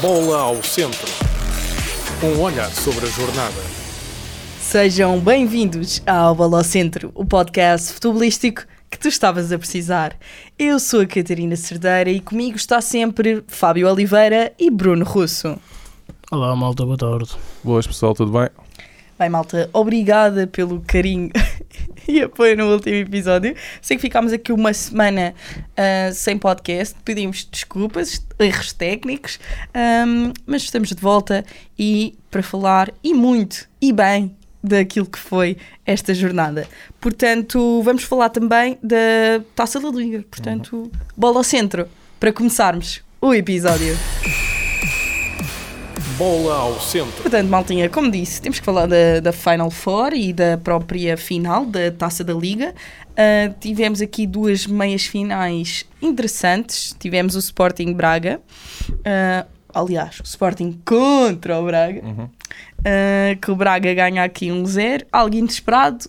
Bola ao centro. Um olhar sobre a jornada. Sejam bem-vindos ao Bola ao Centro, o podcast futebolístico que tu estavas a precisar. Eu sou a Catarina Cerdeira e comigo está sempre Fábio Oliveira e Bruno Russo. Olá, malta, boa tarde. Boas pessoal, tudo bem? Bem, malta, obrigada pelo carinho e apoio no último episódio. Sei que ficámos aqui uma semana uh, sem podcast, pedimos desculpas, erros técnicos, um, mas estamos de volta e para falar e muito e bem daquilo que foi esta jornada. Portanto, vamos falar também da Taça da Liga. Portanto, bola ao centro para começarmos o episódio. Bola ao centro. Portanto, Maltinha, como disse, temos que falar da, da Final Four e da própria final da Taça da Liga. Uh, tivemos aqui duas meias finais interessantes. Tivemos o Sporting Braga, uh, aliás, o Sporting contra o Braga. Uhum. Uh, que o Braga ganha aqui 1-0, algo inesperado.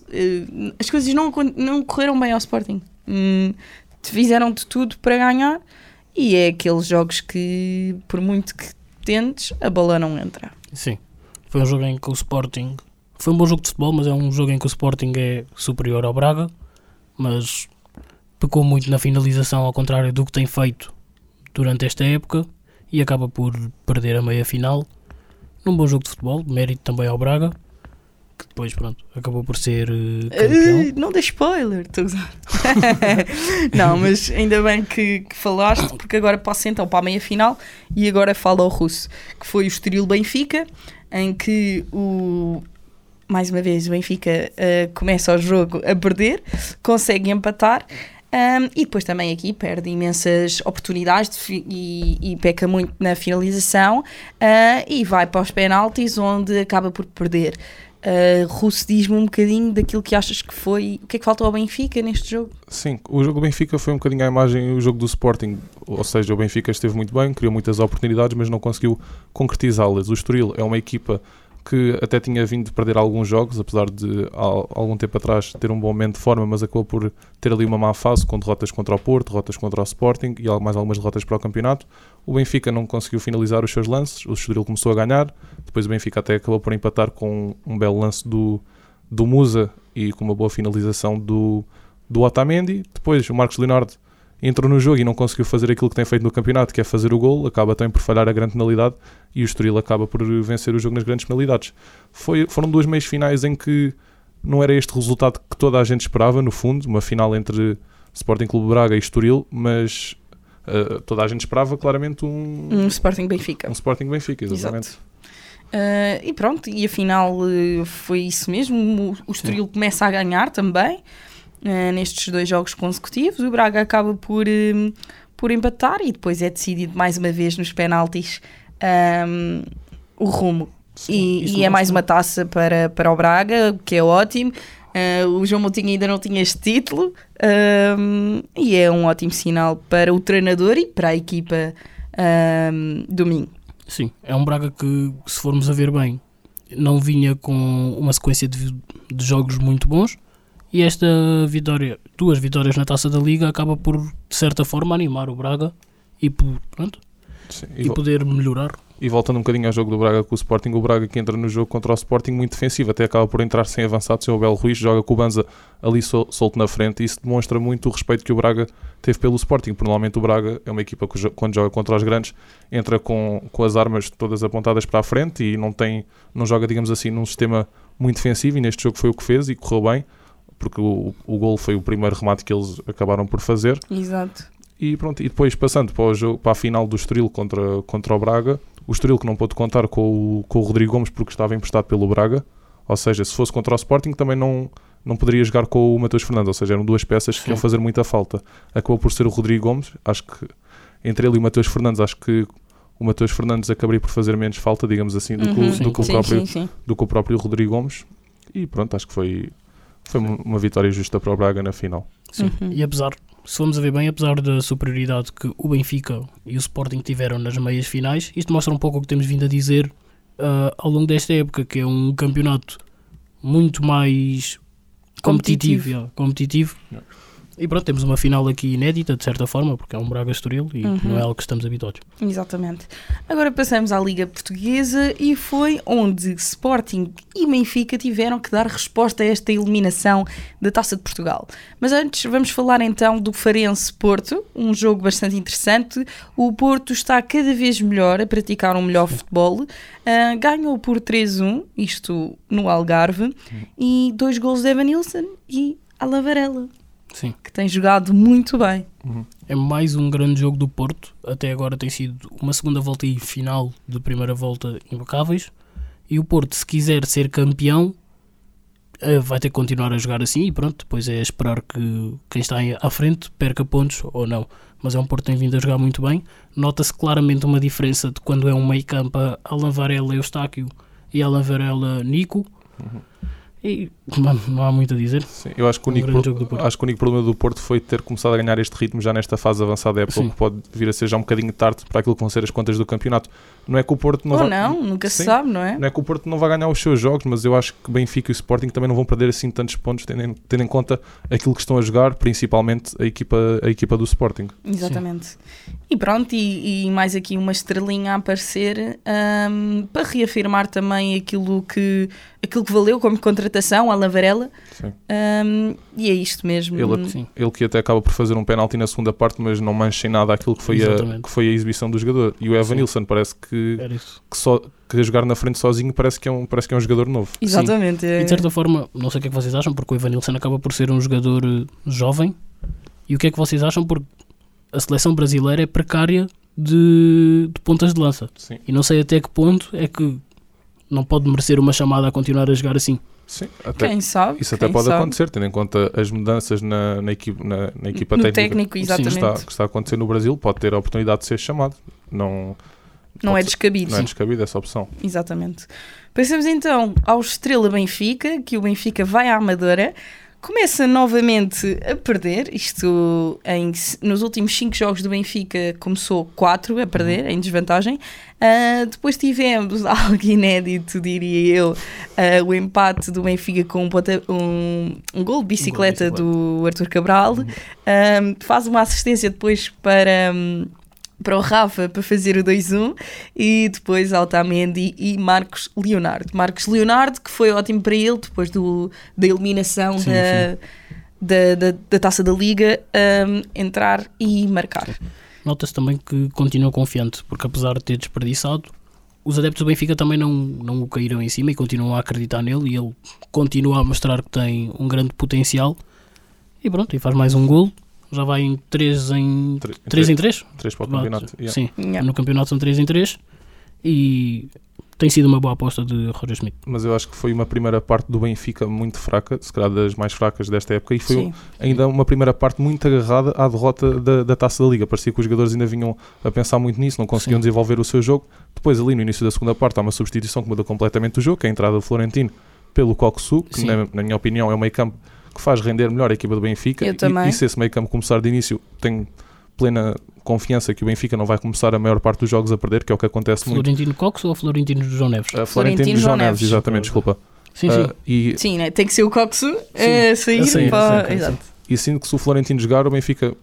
As coisas não, não correram bem ao Sporting. Hum, fizeram de tudo para ganhar e é aqueles jogos que, por muito que tentes, a bola não entra. Sim, foi um jogo em que o Sporting. Foi um bom jogo de futebol, mas é um jogo em que o Sporting é superior ao Braga, mas pecou muito na finalização, ao contrário do que tem feito durante esta época, e acaba por perder a meia final. Num bom jogo de futebol, mérito também ao Braga, que depois, pronto, acabou por ser uh, campeão. Uh, não dê spoiler, estou não, mas ainda bem que, que, falaste, porque agora passo então para a meia final e agora falo ao russo, que foi o Estoril Benfica, em que o. Mais uma vez, o Benfica uh, começa o jogo a perder, consegue empatar. Um, e depois também aqui perde imensas oportunidades e, e, peca muito na finalização uh, e vai para os penaltis onde acaba por perder. Uh, Russo, diz-me um bocadinho daquilo que achas que foi. O que é que faltou ao Benfica neste jogo? Sim, o jogo do Benfica foi um bocadinho a imagem o jogo do Sporting. Ou seja, o Benfica esteve muito bem, criou muitas oportunidades, mas não conseguiu concretizá-las. O Estoril é uma equipa que até tinha vindo de perder alguns jogos, apesar de há algum tempo atrás ter um bom momento de forma, mas acabou por ter ali uma má fase com derrotas contra o Porto, derrotas contra o Sporting e mais algumas derrotas para o campeonato. O Benfica não conseguiu finalizar os seus lances, o Estoril começou a ganhar, depois o Benfica até acabou por empatar com um belo lance do, do Musa e com uma boa finalização do, do Otamendi. Depois o Marcos Leonardo entrou no jogo e não conseguiu fazer aquilo que tem feito no campeonato, que é fazer o gol, acaba também por falhar a grande penalidade e o Estoril acaba por vencer o jogo nas grandes penalidades. Foi, foram duas meias finais em que não era este resultado que toda a gente esperava, no fundo, uma final entre Sporting Clube Braga e Estoril, mas uh, toda a gente esperava claramente um... Um Sporting Benfica. Um Sporting Benfica, exatamente. Exato. Uh, e pronto, e afinal uh, foi isso mesmo, o, o Estoril começa a ganhar também, uh, nestes dois jogos consecutivos. O Braga acaba por, por empatar e depois é decidido mais uma vez nos penaltis um, o rumo. Sim, e, e é mais uma taça para, para o Braga, que é ótimo. Uh, o João Moutinho ainda não tinha este título um, e é um ótimo sinal para o treinador e para a equipa um, do Minho. Sim, é um Braga que, se formos a ver bem, não vinha com uma sequência de, de jogos muito bons e esta vitória, duas vitórias na Taça da Liga, acaba por, de certa forma, animar o Braga e, pronto, Sim, e, e poder melhorar. E voltando um bocadinho ao jogo do Braga com o Sporting, o Braga que entra no jogo contra o Sporting muito defensivo, até acaba por entrar sem avançado, sem o Belo Ruiz, joga com o Banza ali sol, solto na frente, e isso demonstra muito o respeito que o Braga teve pelo Sporting, porque normalmente o Braga é uma equipa que quando joga contra os grandes entra com, com as armas todas apontadas para a frente e não tem, não joga, digamos assim, num sistema muito defensivo, e neste jogo foi o que fez e correu bem porque o, o gol foi o primeiro remate que eles acabaram por fazer. Exato. E pronto, e depois passando para, o jogo, para a final do Estoril contra, contra o Braga, o Estoril que não pôde contar com o, com o Rodrigo Gomes porque estava emprestado pelo Braga, ou seja, se fosse contra o Sporting também não, não poderia jogar com o Matheus Fernandes, ou seja, eram duas peças que Sim. iam fazer muita falta. Acabou por ser o Rodrigo Gomes, acho que entre ele e o Matheus Fernandes, acho que o Matheus Fernandes acabaria por fazer menos falta, digamos assim, do, uhum, que, do, que, o próprio, sim, sim. do que o próprio Rodrigo Gomes. E pronto, acho que foi, foi uma vitória justa para o Braga na final. Sim. Uhum. E apesar, se formos a ver bem, apesar da superioridade que o Benfica e o Sporting tiveram nas meias finais, isto mostra um pouco o que temos vindo a dizer uh, ao longo desta época, que é um campeonato muito mais competitivo. competitivo. Yeah, competitivo. E pronto, temos uma final aqui inédita, de certa forma, porque é um Braga Estoril e Uhum. não é algo que estamos habituados. Exatamente. Agora passamos à Liga Portuguesa e foi onde Sporting e Benfica tiveram que dar resposta a esta eliminação da Taça de Portugal. Mas antes vamos falar então do Farense Porto, um jogo bastante interessante. O Porto está cada vez melhor a praticar um melhor futebol. Ah, ganhou por 3-1, isto no Algarve, e dois gols de Evanilson e Alavarela, Sim. que tem jogado muito bem. É mais um grande jogo do Porto. Até agora tem sido uma segunda volta e final de primeira volta impecáveis. E o Porto, se quiser ser campeão, eh, vai ter que continuar a jogar assim. E pronto, depois é esperar que quem está à frente perca pontos ou não. Mas é um Porto que tem vindo a jogar muito bem. Nota-se claramente uma diferença de quando é um meio campo a Alan Varela Eustáquio e Alan Varela Nico. E não, não há muito a dizer. Sim, eu acho que, o Um único grande pro- jogo do Porto. acho que o único problema do Porto foi ter começado a ganhar este ritmo já nesta fase avançada da época, Sim. que pode vir a ser já um bocadinho tarde para aquilo que vão ser as contas do campeonato. Não é que o Porto não Ou vai, não, nunca se Sim. sabe, não é? não é que o Porto não vai ganhar os seus jogos, mas eu acho que Benfica e o Sporting também não vão perder assim tantos pontos, tendo em, tendo em conta aquilo que estão a jogar, principalmente a equipa, a equipa do Sporting. Exatamente. E pronto, e, e mais aqui uma estrelinha a aparecer ahm, para reafirmar também aquilo que, aquilo que valeu como a Lavarela. Sim. Ahm, e é isto mesmo. Ele-. Ele que até acaba por fazer um penalti na segunda parte, mas não mancha em nada aquilo que foi, a, que foi a exibição do jogador. E o Evan. Nilsson parece que, que, só, que a jogar na frente sozinho parece que é um, parece que é um jogador novo. Exatamente. é- E de certa forma, não sei o que é que vocês acham, porque o Evanilson acaba por ser um jogador eh, jovem. E o que é que vocês acham? Porque a seleção brasileira é precária de, de pontas de lança. Sim. E não sei até que ponto é que não pode merecer uma chamada a continuar a jogar assim. Sim, até, Quem sabe? Isso até pode sabe? acontecer, tendo em conta as mudanças na, na, equipe, na, na equipa No técnica técnico, que, exatamente. está, que está a acontecer no Brasil, pode ter a oportunidade de ser chamado. Não, Não é descabido. não é descabido essa opção. Exatamente. Passamos então ao Estrela Benfica, que o Benfica vai à Amadora, começa novamente a perder. Isto em, nos últimos 5 jogos do Benfica começou 4 a perder, em desvantagem. Ah, depois tivemos algo inédito, diria eu, ah, o empate do Benfica com um, um, um gol de bicicleta, bicicleta. do Arthur Cabral. Ah, faz uma assistência depois para. hum, para o Rafa para fazer o 2-1 e depois Altamendi e Marcos Leonardo. Marcos Leonardo, que foi ótimo para ele depois do, da eliminação Sim, da, Da, da, da taça da Liga, um, entrar e marcar. Nota-se também que continua confiante, porque apesar de ter desperdiçado, os adeptos do Benfica também não, não o caíram em cima e continuam a acreditar nele e ele continua a mostrar que tem um grande potencial. E pronto, e faz mais um gol. Já vai em 3 em Tre- 3 em 3? 3 para o campeonato. yeah. Sim, Yeah. no campeonato são 3 em 3 e tem sido uma boa aposta de Roger Smith. Mas eu acho que foi uma primeira parte do Benfica muito fraca, se calhar das mais fracas desta época, e foi Sim. ainda uma primeira parte muito agarrada à derrota da, da taça da Liga. Parecia que os jogadores ainda vinham a pensar muito nisso, não conseguiam Sim. desenvolver o seu jogo. Depois, ali no início da segunda parte, há uma substituição que muda completamente o jogo, que é a entrada do Florentino pelo Coxu, que na, na minha opinião é o meio campo que faz render melhor a equipa do Benfica. Eu E- também. E, se esse meio campo começar de início, tenho plena confiança que o Benfica não vai começar a maior parte dos jogos a perder, que é o que acontece muito. Florentino Cox ou Florentino João Neves? Uh, Florentino Florentino João João Neves, Neves. exatamente, desculpa. Sim, sim. Uh, e, Sim, né? tem que ser o Coxo a sair sair, para. sim, sim. Exato. e sinto que se o Florentino jogar, o Benfica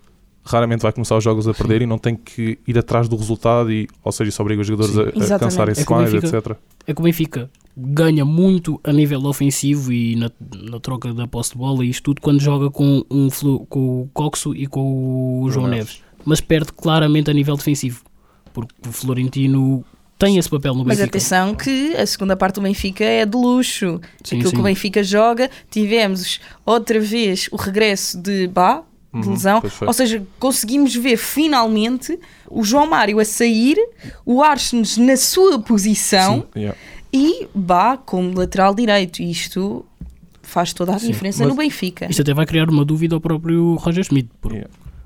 raramente vai começar os jogos a perder e não tem que ir atrás do resultado, e, ou seja, isso obriga os jogadores Sim. a, a cansarem-se É mais, etc. é que o Benfica ganha muito a nível ofensivo e na, na troca da posse de bola e isto tudo quando joga com, um, Flu- com o Coxo e com o João João Neves. Mas perde claramente a nível defensivo. Porque o Florentino tem esse papel no Mas Benfica. atenção que a segunda parte do Benfica é de luxo. Sim, Aquilo sim. que o Benfica joga, tivemos outra vez o regresso de Bá, de Uhum, lesão. Ou seja, conseguimos ver finalmente o João Mário a sair, o Arsenes na sua posição Sim, yeah. e Bá como lateral direito. Isto faz toda a Sim, diferença no Benfica. Isto até vai criar uma dúvida ao próprio Roger Smith. Porque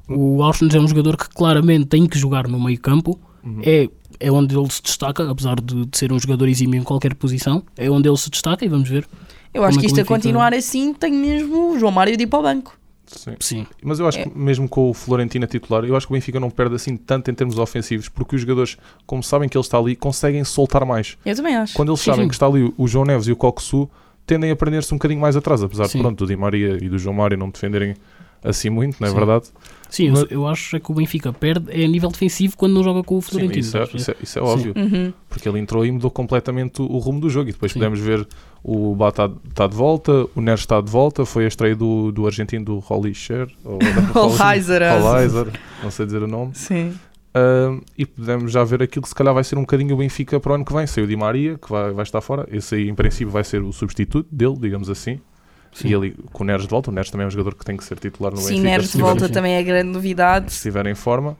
Yeah. o Auschwitz é um jogador que claramente tem que jogar no meio campo. Uhum. É, é onde ele se destaca, apesar de, de ser um jogador exímio em qualquer posição. É onde ele se destaca e vamos ver. Eu acho como que é isto que a continuar assim tem mesmo o João Mário de ir para o banco. Sim. Sim, Mas eu acho É. que mesmo com o Florentino a titular, eu acho que o Benfica não perde assim tanto em termos ofensivos, porque os jogadores, como sabem que ele está ali, conseguem soltar mais. Eu também acho. Quando eles Sim, sabem sim. que está ali o João Neves e o Coxu, tendem a prender-se um bocadinho mais atrás, apesar de pronto, do Di Maria e do João Mário não defenderem assim muito, não é Sim. verdade? Sim, Mas- eu, eu acho é que o Benfica perde é a nível defensivo quando não joga com o Sim, Florentino. isso, é, a ver? isso é- isso é óbvio. Uhum. Porque ele entrou e mudou completamente o, o rumo do jogo. E depois Sim. podemos ver o Bata está de volta, o Neres está de volta, foi a estreia do, do argentino do Holly Scher, ou Holheiser, é. Não sei dizer o nome. Sim. Ahm, e podemos já ver aquilo que se calhar vai ser um bocadinho o Benfica para o ano que vem. Saiu o Di Maria, que vai, vai estar fora. Esse aí, em princípio, vai ser o substituto dele, digamos assim. Sim. E ali com o Neres de volta. O Neres também é um jogador que tem que ser titular no Sim, Benfica. Neres se de volta sim. também é grande novidade. Se estiver em forma.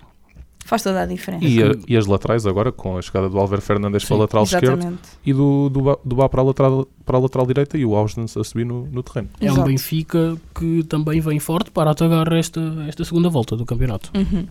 Faz toda a diferença. E, a- e as laterais agora, com a chegada do Álvaro Fernandes para Sim, a lateral esquerdo Exatamente. e do, do, Ba- do Bá para a lateral, para a lateral direita e o Austin a subir no, no terreno. É um Exato. Benfica que também vem forte para atacar esta, esta segunda volta do campeonato. Uhum.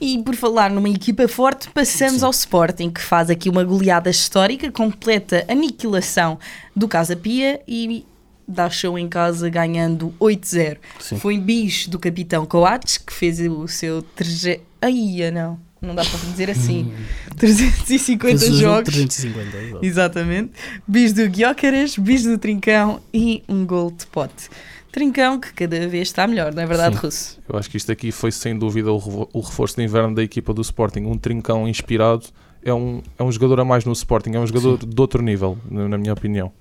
E por falar numa equipa forte, passamos Sim. ao Sporting, que faz aqui uma goleada histórica, completa aniquilação do Casa Pia e dá show em casa ganhando 8-0. Sim. Foi bis do capitão Coates, que fez o seu. Treze... Ai, não, não dá para dizer assim. 350 Fez o jogo jogos. 350, exato. Exatamente. Bis do Guiócaras, bis do Trincão e um gol de pote. Trincão que cada vez está melhor, não é verdade, Sim. Russo? Eu acho que isto aqui foi sem dúvida o reforço de inverno da equipa do Sporting. Um trincão inspirado é um, é um jogador a mais no Sporting, é um jogador de outro nível, na minha opinião.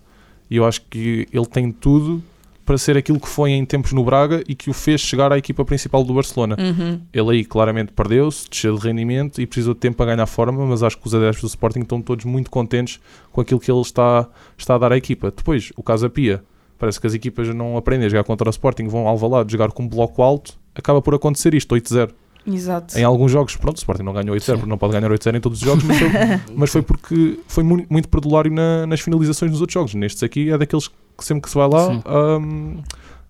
E eu acho que ele tem tudo para ser aquilo que foi em tempos no Braga e que o fez chegar à equipa principal do Barcelona. Uhum. Ele aí claramente perdeu-se, desceu de rendimento e precisou de tempo para ganhar forma, mas acho que os adeptos do Sporting estão todos muito contentes com aquilo que ele está, está a dar à equipa. Depois, o Casa Pia, parece que as equipas não aprendem a jogar contra o Sporting, vão ao Valado jogar com um bloco alto, acaba por acontecer isto, 8-0. Exato. Em alguns jogos, pronto, o Sporting não ganhou 8-0, Sim. porque não pode ganhar 8-0 em todos os jogos, mas foi, mas foi porque foi mu- muito perdulário na- nas finalizações dos outros jogos. Nestes aqui é daqueles que sempre que se vai lá, Sim. hum,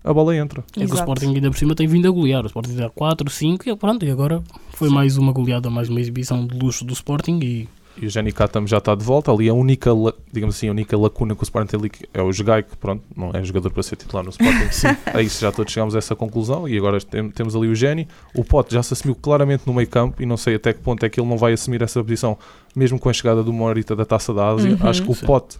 a bola entra. É que o. Sporting ainda por cima tem vindo a golear. O Sporting dá 4, 5 e pronto. E agora foi mais uma goleada, mais uma exibição de luxo do Sporting e E o Jenny Katam já está de volta. Ali a única, digamos assim, a única lacuna que o Sporting tem ali é o Jogai, que pronto, não é jogador para ser titular no Sporting. Sim. A isso já todos chegamos a essa conclusão. E agora tem- temos ali o Jenny. O Pote já se assumiu claramente no meio campo e não sei até que ponto é que ele não vai assumir essa posição, mesmo com a chegada do Morita da Taça da Ásia. Uhum. Acho que o Sim. Pote,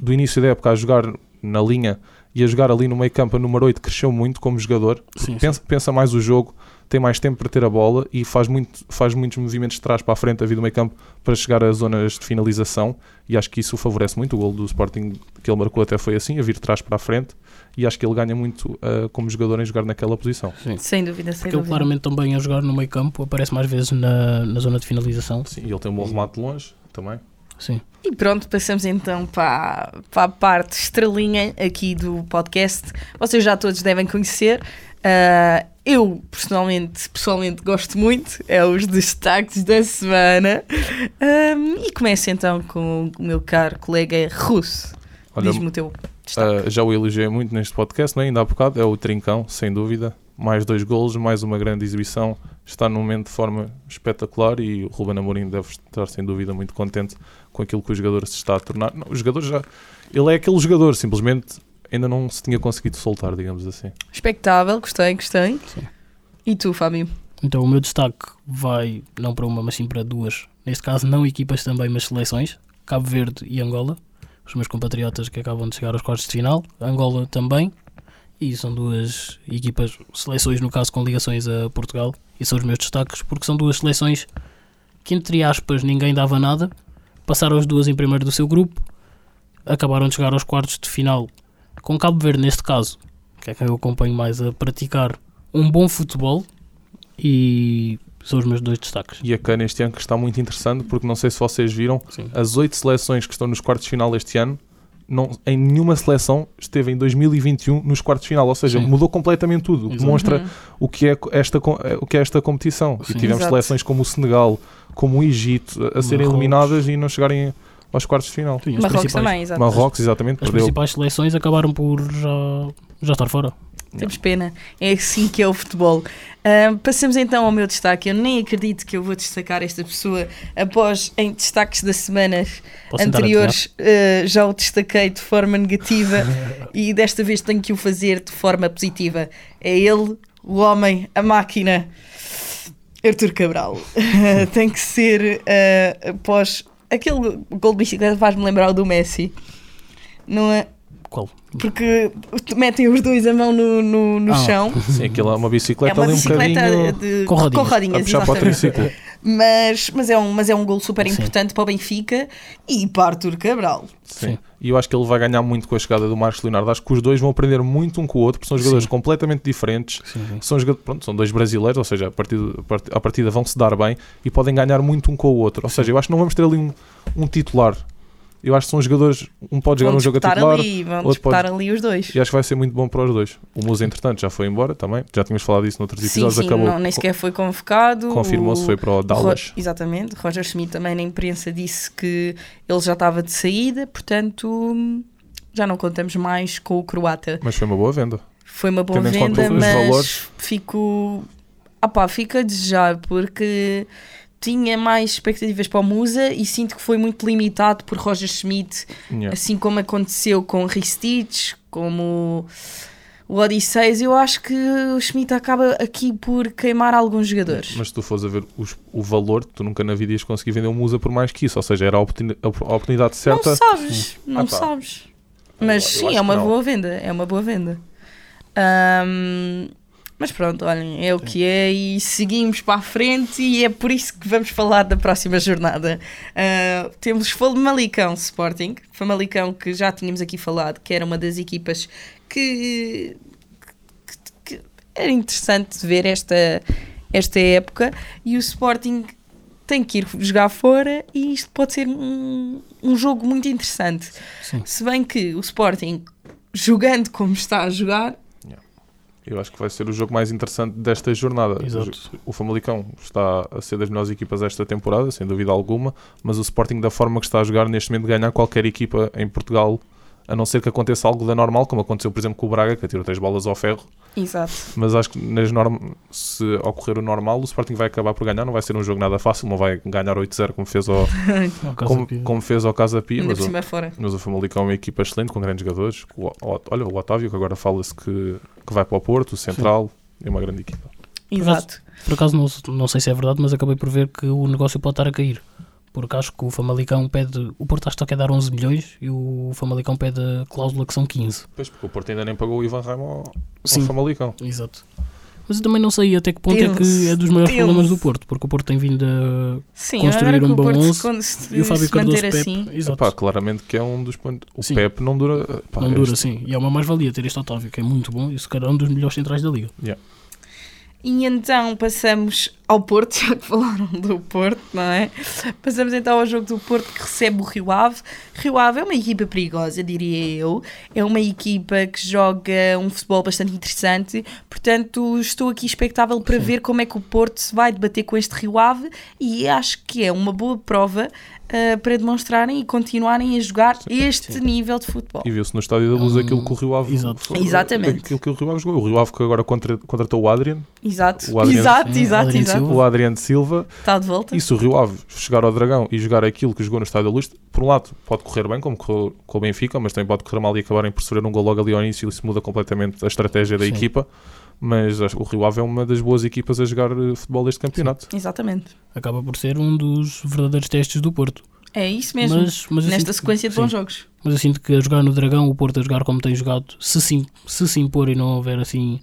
do início da época, a jogar na linha e a jogar ali no meio campo, a número 8, cresceu muito como jogador. sim, sim. Pensa, pensa mais o jogo, tem mais tempo para ter a bola e faz, muito, faz muitos movimentos de trás para a frente a vida do meio campo para chegar às zonas de finalização e acho que isso o favorece muito. O gol do Sporting que ele marcou até foi assim, a vir de trás para a frente e acho que ele ganha muito ah, como jogador em jogar naquela posição. sim. Sem dúvida, sem Porque ele dúvida. claramente também a jogar no meio campo aparece mais vezes na, na zona de finalização. Sim, e ele tem um bom remate de longe também. Sim. E pronto, passamos então para, para a parte estrelinha aqui do podcast. Vocês já todos devem conhecer. Ah, eu, personalmente, pessoalmente gosto muito. É os destaques da semana. Ahm, e começo então com o meu caro colega russo. Olha, Diz-me o teu destaque. ah, já o elogiei muito neste podcast, não é? ainda há bocado, é o Trincão, sem dúvida. Mais dois golos, mais uma grande exibição. Está num momento de forma espetacular e o Ruben Amorim deve estar, sem dúvida, muito contente com aquilo que o jogador se está a tornar. Não, o jogador já. Ele é aquele jogador, simplesmente ainda não se tinha conseguido soltar, digamos assim. Expectável, gostei, gostei. Sim. E tu, Fábio? Então o meu destaque vai não para uma, mas sim para duas. Neste caso, não equipas também, mas seleções. Cabo Verde e Angola. Os meus compatriotas que acabam de chegar aos quartos de final. Angola também. E são duas equipas, seleções no caso com ligações a Portugal. E são os meus destaques porque são duas seleções que, entre aspas, ninguém dava nada. Passaram as duas em primeiro do seu grupo. Acabaram de chegar aos quartos de final com Cabo Verde, neste caso, que é quem eu acompanho mais a praticar um bom futebol e são os meus dois destaques. E a CAN este ano que está muito interessante, porque não sei se vocês viram, Sim. as oito seleções que estão nos quartos de final este ano, não, em nenhuma seleção esteve em 2021 nos quartos de final, ou seja, Sim. mudou completamente tudo, o que Exato. demonstra Uhum. o que é esta, eh, o que é esta competição. Sim. E tivemos Exato. seleções como o Senegal, como o Egito, a, a serem eliminadas e não chegarem aos quartos de final. Sim, as Marrocos principais, também, exato. Marrocos, exatamente, as perdeu. principais seleções acabaram por já, já estar fora. Temos pena. É assim que é o futebol. Ahm, passamos então ao meu destaque. Eu nem acredito que eu vou destacar esta pessoa após em destaques das semanas Posso anteriores eh, já o destaquei de forma negativa e desta vez tenho que o fazer de forma positiva. É ele, o homem, a máquina, Artur Cabral. Tem que ser eh, após aquele gol de bicicleta faz-me lembrar o do Messi. Não é? Qual? Porque metem os dois a mão no, no, no Ah. chão. Sim, aquilo é uma É bicicleta uma ali um bicicleta bocadinho de, Com rodinhas. a puxar para o triciclo. Mas, mas, é um, mas é um gol super Sim. importante para o Benfica e para Arthur Cabral. Sim. Sim. E eu acho que ele vai ganhar muito com a chegada do Marcos Leonardo. Acho que os dois vão aprender muito um com o outro, porque são jogadores Sim. completamente diferentes. Sim, sim. São, jogadores, pronto, são dois brasileiros, ou seja, a partida, a part- a partida vão se dar bem e podem ganhar muito um com o outro. Ou seja, eu acho que não vamos ter ali um, um titular. Eu acho que são jogadores, um pode jogar Vão um jogo a titular ali, vão outro disputar pode- ali os dois. e acho que vai ser muito bom para os dois. O Musa, entretanto, já foi embora também. Já tínhamos falado disso noutros Sim, episódios. sim, acabou, não, nem sequer foi convocado. confirmou-se, O- foi para o Dallas. Ro- Exatamente. Roger Schmidt também na imprensa disse que ele já estava de saída, portanto já não contamos mais com o croata. Mas foi uma boa venda. Foi uma boa Tendo venda, mas valores. fico. Ah pá, fico a desejar porque tinha mais expectativas para o Musa e sinto que foi muito limitado por Roger Schmidt, Yeah. assim como aconteceu com Ristich, como o Odisseis. Eu acho que o Schmidt acaba aqui por queimar alguns jogadores. Mas se tu fores a ver os- o valor, tu nunca na vida ias conseguir vender um Musa por mais que isso. Ou seja, era a, oportuni- a oportunidade certa. Não sabes, não Ah, sabes. Eu- Mas eu sim, acho é uma boa venda, é uma boa venda. Ahm, mas pronto, olhem, é o que é e seguimos para a frente e é por isso que vamos falar da próxima jornada. Ah, temos Famalicão Sporting, Famalicão que já tínhamos aqui falado, que era uma das equipas que, que- que era interessante de ver esta, esta época e o Sporting tem que ir jogar fora e isto pode ser um, um jogo muito interessante. Sim. Se bem que o Sporting, jogando como está a jogar, Eu acho que vai ser o jogo mais interessante desta jornada. Exato. O Famalicão está a ser das melhores equipas desta temporada, sem dúvida alguma, mas o Sporting, da forma que está a jogar neste momento, ganhar qualquer equipa em Portugal, a não ser que aconteça algo da normal, como aconteceu, por exemplo, com o Braga, que atirou três bolas ao ferro. exato. Mas acho que nas norm... se ocorrer o normal, o Sporting vai acabar por ganhar. Não vai ser um jogo nada fácil, não vai ganhar 8-0 como fez ao, como, como fez ao Casa Pia, Ainda mas por o, mas o Famalicão é uma equipa excelente, com grandes jogadores. O, o- olha, o Otávio, que agora fala-se que, que vai para o Porto, o Central, é uma grande equipa. Exato. Por acaso não, não sei se é verdade, mas acabei por ver que o negócio pode estar a cair. Porque acho que o Famalicão pede. O Porto acho que está a dar 11 milhões e o Famalicão pede a cláusula que são 15. Pois, porque o Porto ainda nem pagou o Ivan Raimo ao, ao Sim. Famalicão. Exato. Mas eu também não sei até que ponto é Tenso, que é dos maiores tenso. problemas do Porto, porque o Porto tem vindo a Sim, Construir um bom Porto se 11 con- se, e o Fábio Cardoso Pepe. assim. Exato. Epá, claramente que é um dos pontos. O Sim. Pep não dura. pá, não dura este- assim. E é uma mais-valia ter este Otávio, que é muito bom e se calhar um dos melhores centrais da liga. E então passamos ao Porto, já que falaram do Porto, não é? Passamos então ao jogo do Porto que recebe o Rio Ave. Rio Ave é uma equipa perigosa, diria eu. É uma equipa que joga um futebol bastante interessante. Portanto, estou aqui expectável para ver como é que o Porto se vai debater com este Rio Ave e acho que é uma boa prova ah, para demonstrarem e continuarem a jogar este sim. nível de futebol. E viu-se no Estádio da Luz Hum, aquilo que o Rio Ave. exato. foi- Exatamente. Aquilo que o Rio Ave jogou. O Rio Ave que agora contra- contratou o Adrian, Exato, O Adriano- exato, Sim, exato, exato. Silva. o Adriano Silva. Está de volta. E se o Rio Ave chegar ao Dragão e jogar aquilo que jogou no Estádio da Luz, por um lado pode correr bem, como correu com o Benfica, mas também pode correr mal e acabarem por sofrer um gol logo ali ao início e isso muda completamente a estratégia da Sim. equipa. Mas acho que o Rio Ave é uma das boas equipas a jogar eh, futebol deste campeonato. Exatamente. Acaba por ser um dos verdadeiros testes do Porto. É isso mesmo. Mas, mas Nesta sequência de sim. bons jogos. Mas eu sinto que a jogar no Dragão, o Porto a jogar como tem jogado, se se, se impor e não houver assim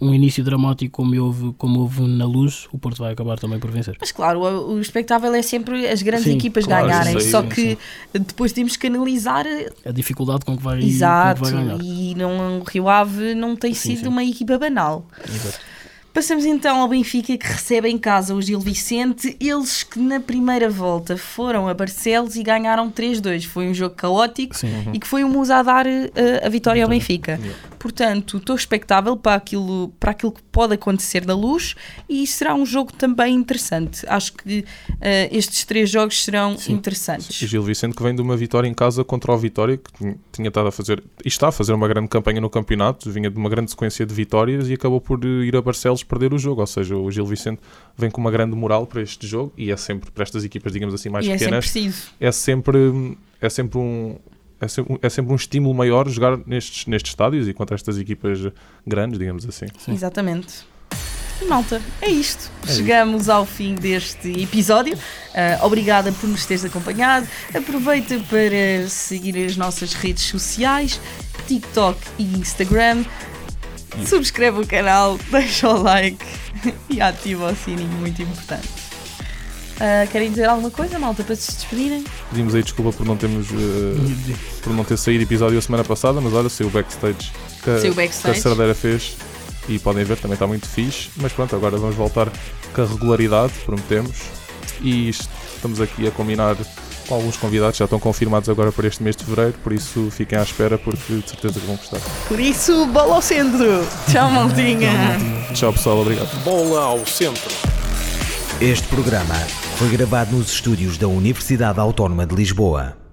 um início dramático como houve, como houve na luz, o Porto vai acabar também por vencer. Mas claro, o, o espectável é sempre as grandes Sim, equipas claro, ganharem. só sim, que depois temos que analisar. A dificuldade com que vai, Exato. que vai ganhar. E não, o Rio Ave não tem Sim, sido sim. uma equipa banal. Exato. Passamos então ao Benfica que recebe em casa o Gil Vicente. Eles que na primeira volta foram a Barcelos e ganharam 3-2. Foi um jogo caótico Sim. e que foi o Musa a dar eh, a vitória ao Benfica. Yeah. Portanto, estou expectável para aquilo, para aquilo que pode acontecer da luz e será um jogo também interessante. Acho que eh, estes três jogos serão Sim. interessantes. E Gil Vicente que vem de uma vitória em casa contra o Vitória, que tinha- tinha estado a fazer e está a fazer uma grande campanha no campeonato, vinha de uma grande sequência de vitórias e acabou por eh, ir a Barcelos perder o jogo. Ou seja, o Gil Vicente vem com uma grande moral para este jogo e é sempre para estas equipas, digamos assim, mais e é sempre pequenas, preciso. é sempre, é sempre um. É sempre, é sempre um estímulo maior jogar nestes, nestes estádios e contra estas equipas grandes, digamos assim. Sim. Exatamente. Malta, é isto. É Chegamos ao fim deste episódio. Ah, obrigada por nos teres acompanhado. Aproveita para seguir as nossas redes sociais, TikTok e Instagram. Subscreve o canal, deixa o like e ativa o sininho, muito importante. Ah, querem dizer alguma coisa, malta, para se despedirem? Pedimos aí desculpa por não termos eh, por não ter saído episódio a semana passada, mas olha, saiu o backstage que, a- Saiu o que a backstage. Cerdeira fez e podem ver, também está muito fixe. Mas pronto, agora vamos voltar com a regularidade, prometemos. E est- estamos aqui a combinar com alguns convidados, já estão confirmados agora para este mês de fevereiro, por isso fiquem à espera, porque de certeza que vão gostar. Por isso, bola ao centro! Tchau, maltinha! Tchau pessoal, obrigado. Bola ao centro. Este programa foi gravado nos estúdios da Universidade Autónoma de Lisboa.